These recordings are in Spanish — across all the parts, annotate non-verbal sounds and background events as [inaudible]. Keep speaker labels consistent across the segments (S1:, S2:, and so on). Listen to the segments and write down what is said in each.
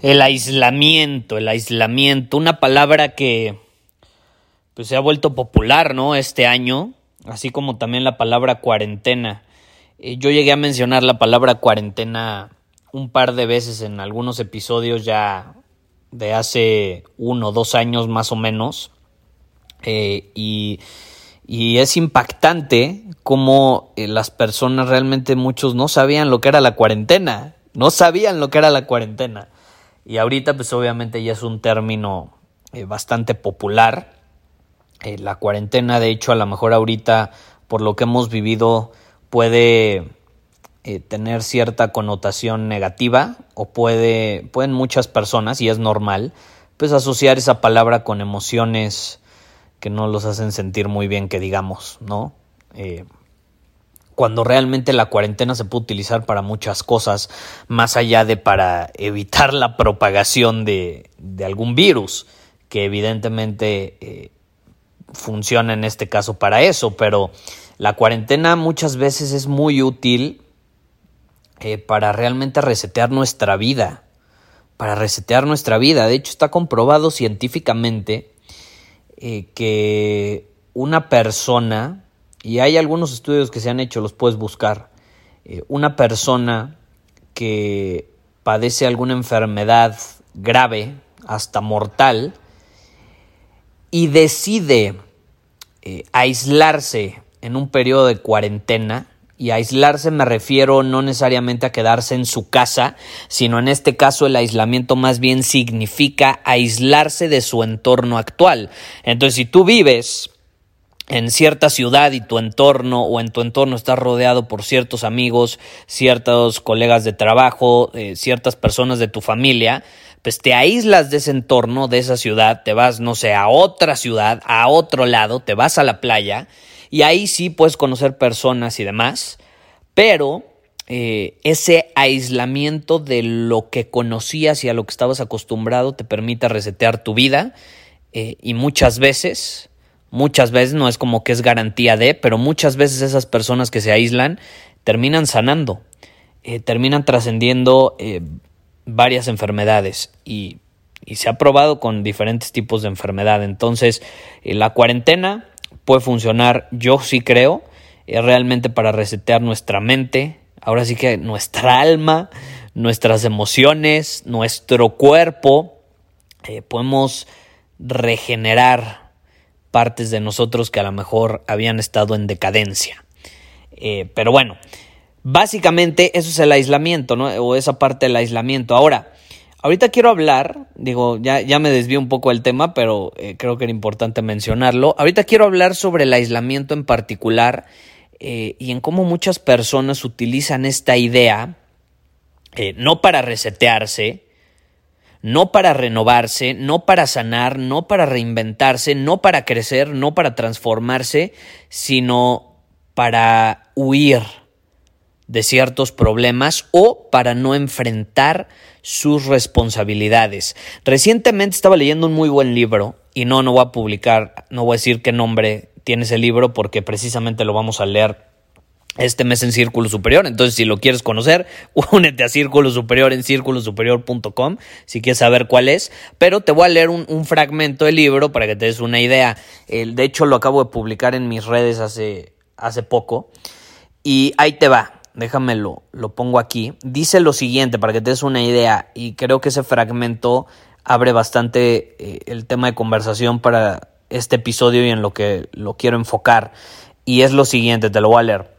S1: El aislamiento, el aislamiento, una palabra que pues, se ha vuelto popular, ¿no? Este año, así como también la palabra cuarentena. Eh, yo llegué a mencionar la palabra cuarentena un par de veces en algunos episodios ya de hace uno o dos años más o menos. Eh, y, y, es impactante cómo eh, las personas realmente muchos no sabían lo que era la cuarentena. No sabían lo que era la cuarentena. Y ahorita pues obviamente ya es un término eh, bastante popular. Eh, la cuarentena de hecho a lo mejor ahorita por lo que hemos vivido puede eh, tener cierta connotación negativa o puede, pueden muchas personas, y es normal, pues asociar esa palabra con emociones que no los hacen sentir muy bien, que digamos, ¿no? Cuando realmente la cuarentena se puede utilizar para muchas cosas, más allá de para evitar la propagación de, algún virus, que evidentemente eh, funciona en este caso para eso, pero la cuarentena muchas veces es muy útil eh, para realmente resetear nuestra vida, para resetear nuestra vida. De hecho, está comprobado científicamente eh, que una persona y hay algunos estudios que se han hecho, los puedes buscar. Eh, una persona que padece alguna enfermedad grave, hasta mortal, y decide eh, aislarse en un periodo de cuarentena, y aislarse me refiero no necesariamente a quedarse en su casa, sino en este caso el aislamiento más bien significa aislarse de su entorno actual. Entonces, si tú vives en cierta ciudad y tu entorno o en tu entorno estás rodeado por ciertos amigos, ciertos colegas de trabajo, eh, ciertas personas de tu familia, pues te aíslas de ese entorno, de esa ciudad, te vas, no sé, a otra ciudad, a otro lado, te vas a la playa y ahí sí puedes conocer personas y demás, pero eh, ese aislamiento de lo que conocías y a lo que estabas acostumbrado te permite resetear tu vida eh, y muchas veces Muchas veces no es como que es garantía de, pero muchas veces esas personas que se aíslan terminan sanando, eh, terminan trascendiendo eh, varias enfermedades y, se ha probado con diferentes tipos de enfermedad. Entonces, eh, la cuarentena puede funcionar, yo sí creo, realmente para resetear nuestra mente, ahora sí que nuestra alma, nuestras emociones, nuestro cuerpo, podemos regenerar partes de nosotros que a lo mejor habían estado en decadencia. Eh, pero bueno, básicamente eso es el aislamiento, ¿no? O esa parte del aislamiento. Ahora, ahorita quiero hablar, digo, ya, ya me desvío un poco del tema, pero eh, creo que era importante mencionarlo. Ahorita quiero hablar sobre el aislamiento en particular eh, y en cómo muchas personas utilizan esta idea, no para resetearse, no para renovarse, no para sanar, no para reinventarse, no para crecer, no para transformarse, sino para huir de ciertos problemas o para no enfrentar sus responsabilidades. Recientemente estaba leyendo un muy buen libro y no, no voy a publicar, no voy a decir qué nombre tiene ese libro porque precisamente lo vamos a leer este mes en Círculo Superior. Entonces, si lo quieres conocer, [laughs] únete a Círculo Superior en círculosuperior.com si quieres saber cuál es. Pero te voy a leer un, fragmento del libro para que te des una idea. de hecho, lo acabo de publicar en mis redes hace, hace poco. Y ahí te va. Déjamelo, lo pongo aquí. Dice lo siguiente para que te des una idea. Y creo que ese fragmento abre bastante eh, el tema de conversación para este episodio y en lo que lo quiero enfocar. Y es lo siguiente, te lo voy a leer.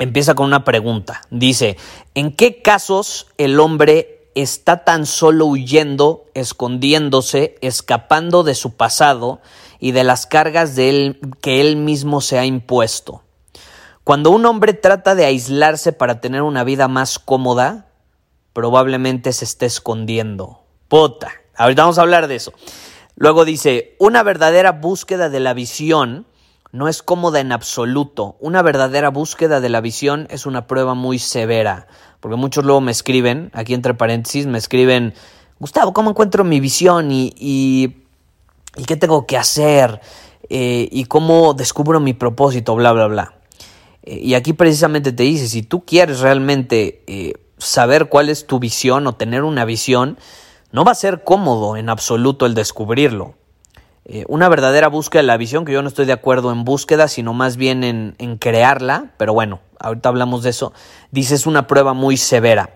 S1: Empieza con una pregunta. Dice, ¿en qué casos el hombre está tan solo huyendo, escondiéndose, escapando de su pasado y de las cargas que él mismo se ha impuesto? Cuando un hombre trata de aislarse para tener una vida más cómoda, probablemente se esté escondiendo. Puta. Ahorita vamos a hablar de eso. Luego dice, una verdadera búsqueda de la visión no es cómoda en absoluto. Una verdadera búsqueda de la visión es una prueba muy severa. Porque muchos luego me escriben, aquí entre paréntesis, me escriben, Gustavo, ¿cómo encuentro mi visión? ¿Y, y, qué tengo que hacer? Eh, ¿Y cómo descubro mi propósito? Bla, bla, bla. Eh, y aquí precisamente te dice, si tú quieres realmente eh, saber cuál es tu visión o tener una visión, no va a ser cómodo en absoluto el descubrirlo. Eh, una verdadera búsqueda de la visión, que yo no estoy de acuerdo en búsqueda, sino más bien en, en crearla, pero bueno, ahorita hablamos de eso, dice es una prueba muy severa.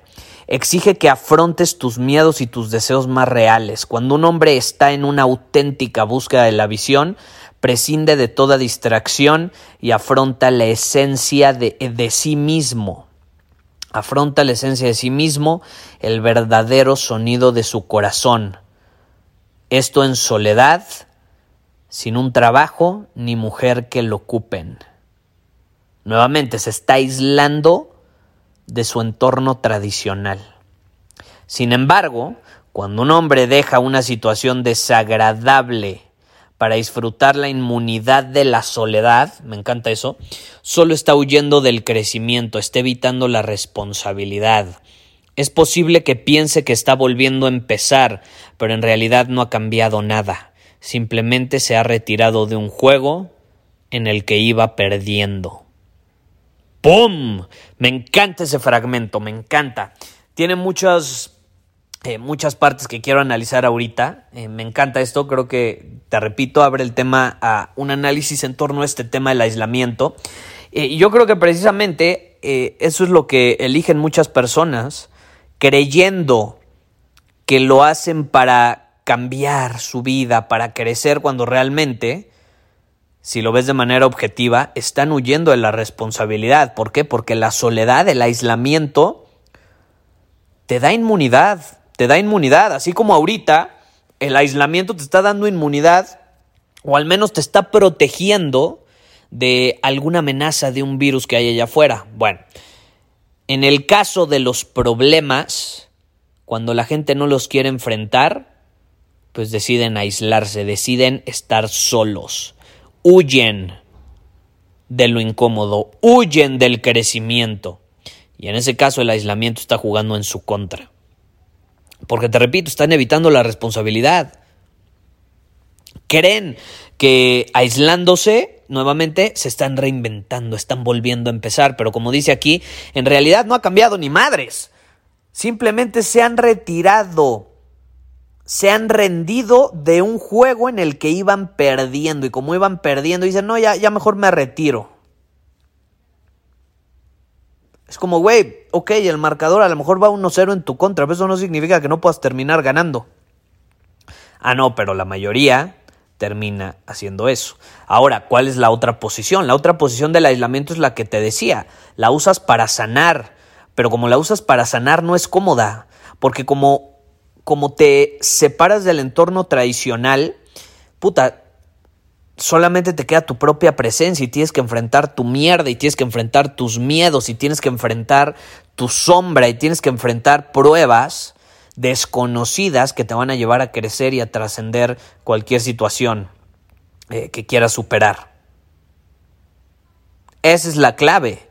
S1: Exige que afrontes tus miedos y tus deseos más reales. Cuando un hombre está en una auténtica búsqueda de la visión, prescinde de toda distracción y afronta la esencia de, de sí mismo afronta la esencia de sí mismo, el verdadero sonido de su corazón. Esto en soledad, sin un trabajo ni mujer que lo ocupen. Nuevamente se está aislando de su entorno tradicional. Sin embargo, cuando un hombre deja una situación desagradable para disfrutar la inmunidad de la soledad, me encanta eso, solo está huyendo del crecimiento, está evitando la responsabilidad. Es posible que piense que está volviendo a empezar, pero en realidad no ha cambiado nada. Simplemente se ha retirado de un juego en el que iba perdiendo. ¡Pum! Me encanta ese fragmento, me encanta. Tiene muchas eh, muchas partes que quiero analizar ahorita. Eh, me encanta esto, creo que, te repito, abre el tema a un análisis en torno a este tema del aislamiento. Eh, y yo creo que precisamente eso es lo que eligen muchas personas, creyendo que lo hacen para cambiar su vida, para crecer, cuando realmente, si lo ves de manera objetiva, están huyendo de la responsabilidad. ¿Por qué? Porque la soledad, el aislamiento, te da inmunidad te da inmunidad, así como ahorita el aislamiento te está dando inmunidad o al menos te está protegiendo de alguna amenaza de un virus que hay allá afuera. Bueno, en el caso de los problemas, cuando la gente no los quiere enfrentar, pues deciden aislarse, deciden estar solos, huyen de lo incómodo, huyen del crecimiento. Y en ese caso el aislamiento está jugando en su contra. Porque te repito, están evitando la responsabilidad. Creen que aislándose nuevamente se están reinventando, están volviendo a empezar, pero como dice aquí, en realidad no ha cambiado ni madres. Simplemente se han retirado, se han rendido de un juego en el que iban perdiendo y como iban perdiendo dicen, no, ya, ya mejor me retiro. Es como, güey, ok, el marcador a lo mejor va 1-0 en tu contra, pero eso no significa que no puedas terminar ganando. Ah, no, pero la mayoría termina haciendo eso. Ahora, ¿cuál es la otra posición? La otra posición del aislamiento es la que te decía, la usas para sanar, pero como la usas para sanar no es cómoda, porque como, como te separas del entorno tradicional, puta, solamente te queda tu propia presencia y tienes que enfrentar tu mierda y tienes que enfrentar tus miedos y tienes que enfrentar tu sombra y tienes que enfrentar pruebas desconocidas que te van a llevar a crecer y a trascender cualquier situación eh, que quieras superar. Esa es la clave.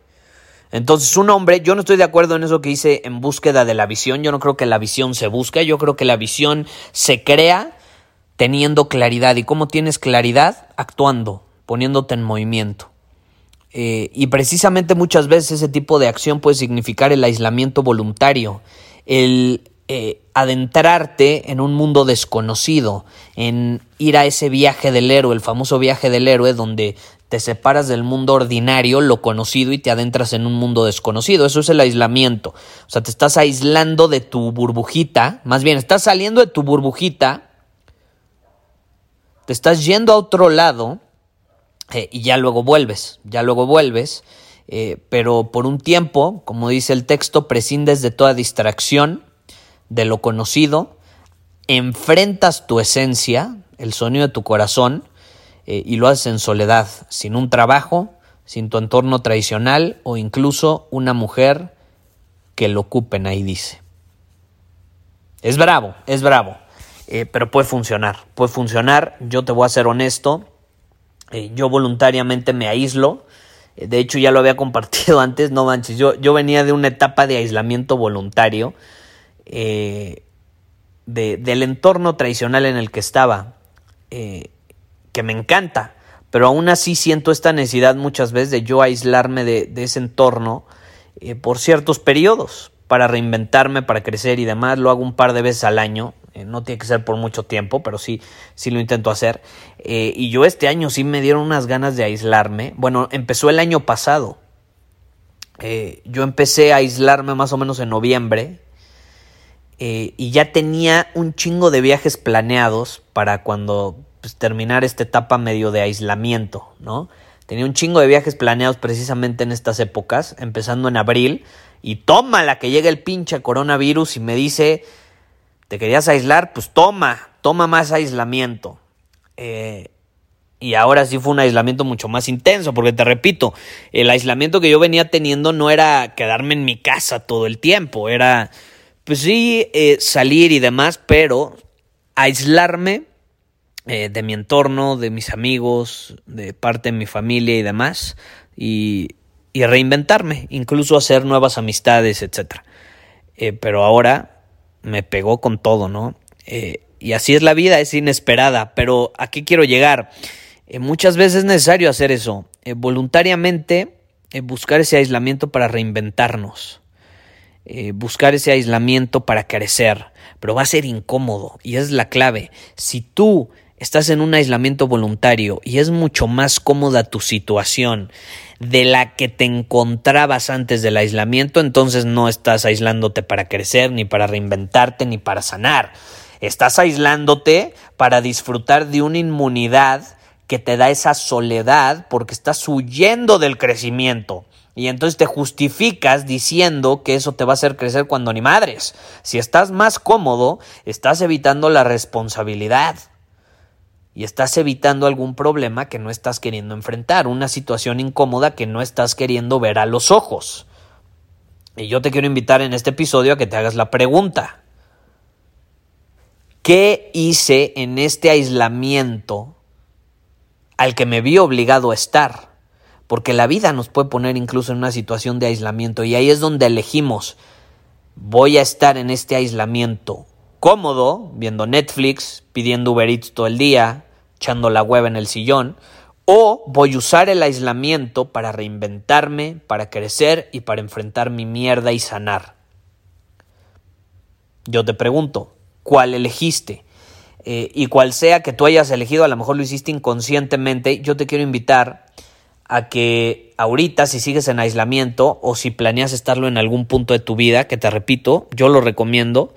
S1: Entonces, un hombre, yo no estoy de acuerdo en eso que dice en búsqueda de la visión. Yo no creo que la visión se busque. Yo creo que la visión se crea teniendo claridad. ¿Y cómo tienes claridad? Actuando, poniéndote en movimiento. Eh, y precisamente muchas veces ese tipo de acción puede significar el aislamiento voluntario, el eh, adentrarte en un mundo desconocido, en ir a ese viaje del héroe, el famoso viaje del héroe, donde te separas del mundo ordinario, lo conocido, y te adentras en un mundo desconocido. Eso es el aislamiento. O sea, te estás aislando de tu burbujita, más bien, estás saliendo de tu burbujita, te estás yendo a otro lado eh, y ya luego vuelves, ya luego vuelves, eh, pero por un tiempo, como dice el texto, prescindes de toda distracción, de lo conocido, enfrentas tu esencia, el sonido de tu corazón, eh, y lo haces en soledad, sin un trabajo, sin tu entorno tradicional o incluso una mujer que lo ocupen, ahí dice. Es bravo, es bravo, eh, pero puede funcionar, puede funcionar, yo te voy a ser honesto, eh, yo voluntariamente me aíslo, de hecho ya lo había [laughs] compartido antes, no manches, yo, yo venía de una etapa de aislamiento voluntario, de, del entorno tradicional en el que estaba que me encanta, pero aún así siento esta necesidad muchas veces de yo aislarme de, ese entorno eh, por ciertos periodos para reinventarme, para crecer y demás. Lo hago un par de veces al año. Eh, no tiene que ser por mucho tiempo, pero sí, sí lo intento hacer. Eh, y yo este año sí me dieron unas ganas de aislarme. Bueno, empezó el año pasado. yo empecé a aislarme más o menos en noviembre. y ya tenía un chingo de viajes planeados para cuando pues, terminar esta etapa medio de aislamiento, ¿no? Tenía un chingo de viajes planeados precisamente en estas épocas, empezando en abril, y toma la que llega el pinche coronavirus y me dice, ¿te querías aislar? Pues toma, toma más aislamiento. Eh, y ahora sí fue un aislamiento mucho más intenso, porque te repito, el aislamiento que yo venía teniendo no era quedarme en mi casa todo el tiempo, era, pues sí, eh, salir y demás, pero aislarme eh, de mi entorno, de mis amigos, de parte de mi familia y demás, y, reinventarme, incluso hacer nuevas amistades, etc. Eh, pero ahora me pegó con todo, ¿no? Eh, y así es la vida, es inesperada, pero ¿a qué quiero llegar? muchas veces es necesario hacer eso, voluntariamente buscar ese aislamiento para reinventarnos. buscar ese aislamiento para crecer, pero va a ser incómodo y es la clave. Si tú estás en un aislamiento voluntario y es mucho más cómoda tu situación de la que te encontrabas antes del aislamiento, entonces no estás aislándote para crecer, ni para reinventarte, ni para sanar. Estás aislándote para disfrutar de una inmunidad que te da esa soledad porque estás huyendo del crecimiento. Y entonces te justificas diciendo que eso te va a hacer crecer cuando ni madres. Si estás más cómodo, estás evitando la responsabilidad y estás evitando algún problema que no estás queriendo enfrentar, una situación incómoda que no estás queriendo ver a los ojos. Y yo te quiero invitar en este episodio a que te hagas la pregunta. ¿Qué hice en este aislamiento al que me vi obligado a estar? Porque la vida nos puede poner incluso en una situación de aislamiento y ahí es donde elegimos, voy a estar en este aislamiento cómodo, viendo Netflix, pidiendo Uber Eats todo el día, echando la web en el sillón, o voy a usar el aislamiento para reinventarme, para crecer y para enfrentar mi mierda y sanar. Yo te pregunto, ¿cuál elegiste? Eh, y cual sea que tú hayas elegido, a lo mejor lo hiciste inconscientemente, yo te quiero invitar a que ahorita si sigues en aislamiento o si planeas estarlo en algún punto de tu vida, que te repito, yo lo recomiendo,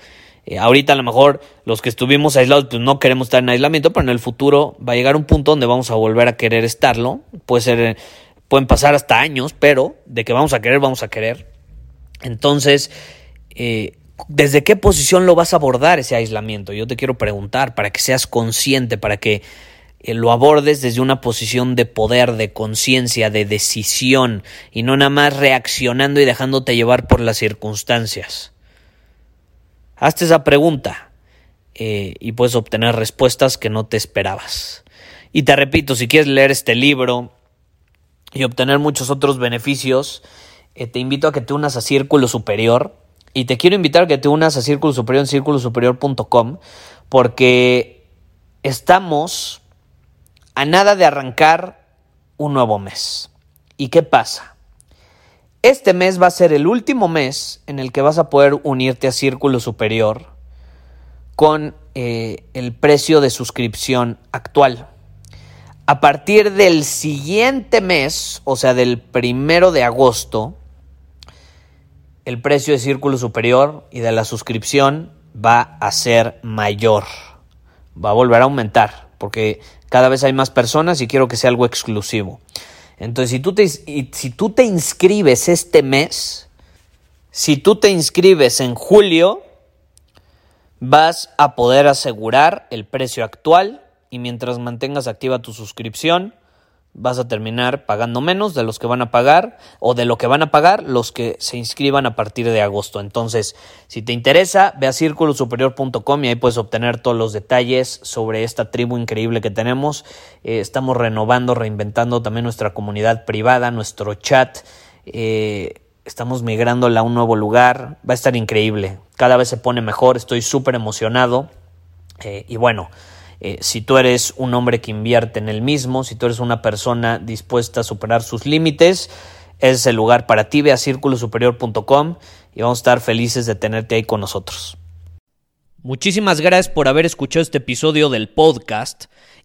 S1: eh, ahorita a lo mejor los que estuvimos aislados pues no queremos estar en aislamiento, pero en el futuro va a llegar un punto donde vamos a volver a querer estarlo. Puede ser, pueden pasar hasta años, pero de que vamos a querer, vamos a querer. Entonces, eh, ¿desde qué posición lo vas a abordar ese aislamiento? Yo te quiero preguntar para que seas consciente, para que eh, lo abordes desde una posición de poder, de conciencia, de decisión y no nada más reaccionando y dejándote llevar por las circunstancias. Hazte esa pregunta eh, y puedes obtener respuestas que no te esperabas. Y te repito, si quieres leer este libro y obtener muchos otros beneficios, eh, te invito a que te unas a Círculo Superior. Y te quiero invitar a que te unas a Círculo Superior en círculosuperior.com porque estamos a nada de arrancar un nuevo mes. ¿Y qué pasa? Este mes va a ser el último mes en el que vas a poder unirte a Círculo Superior con eh, el precio de suscripción actual. A partir del siguiente mes, o sea, del primero de agosto, el precio de Círculo Superior y de la suscripción va a ser mayor. Va a volver a aumentar, porque cada vez hay más personas y quiero que sea algo exclusivo. Entonces, si tú te, si tú te inscribes este mes, si tú te inscribes en julio, vas a poder asegurar el precio actual y mientras mantengas activa tu suscripción, vas a terminar pagando menos de los que van a pagar o de lo que van a pagar los que se inscriban a partir de agosto. Entonces, si te interesa, ve a círculosuperior.com y ahí puedes obtener todos los detalles sobre esta tribu increíble que tenemos. Eh, estamos renovando, reinventando también nuestra comunidad privada, nuestro chat. Eh, estamos migrándola a un nuevo lugar. Va a estar increíble. Cada vez se pone mejor. Estoy súper emocionado. Eh, y bueno, eh, si tú eres un hombre que invierte en el mismo, si tú eres una persona dispuesta a superar sus límites, es el lugar para ti. Ve a círculosuperior.com y vamos a estar felices de tenerte ahí con nosotros. Muchísimas gracias por haber escuchado este episodio del podcast.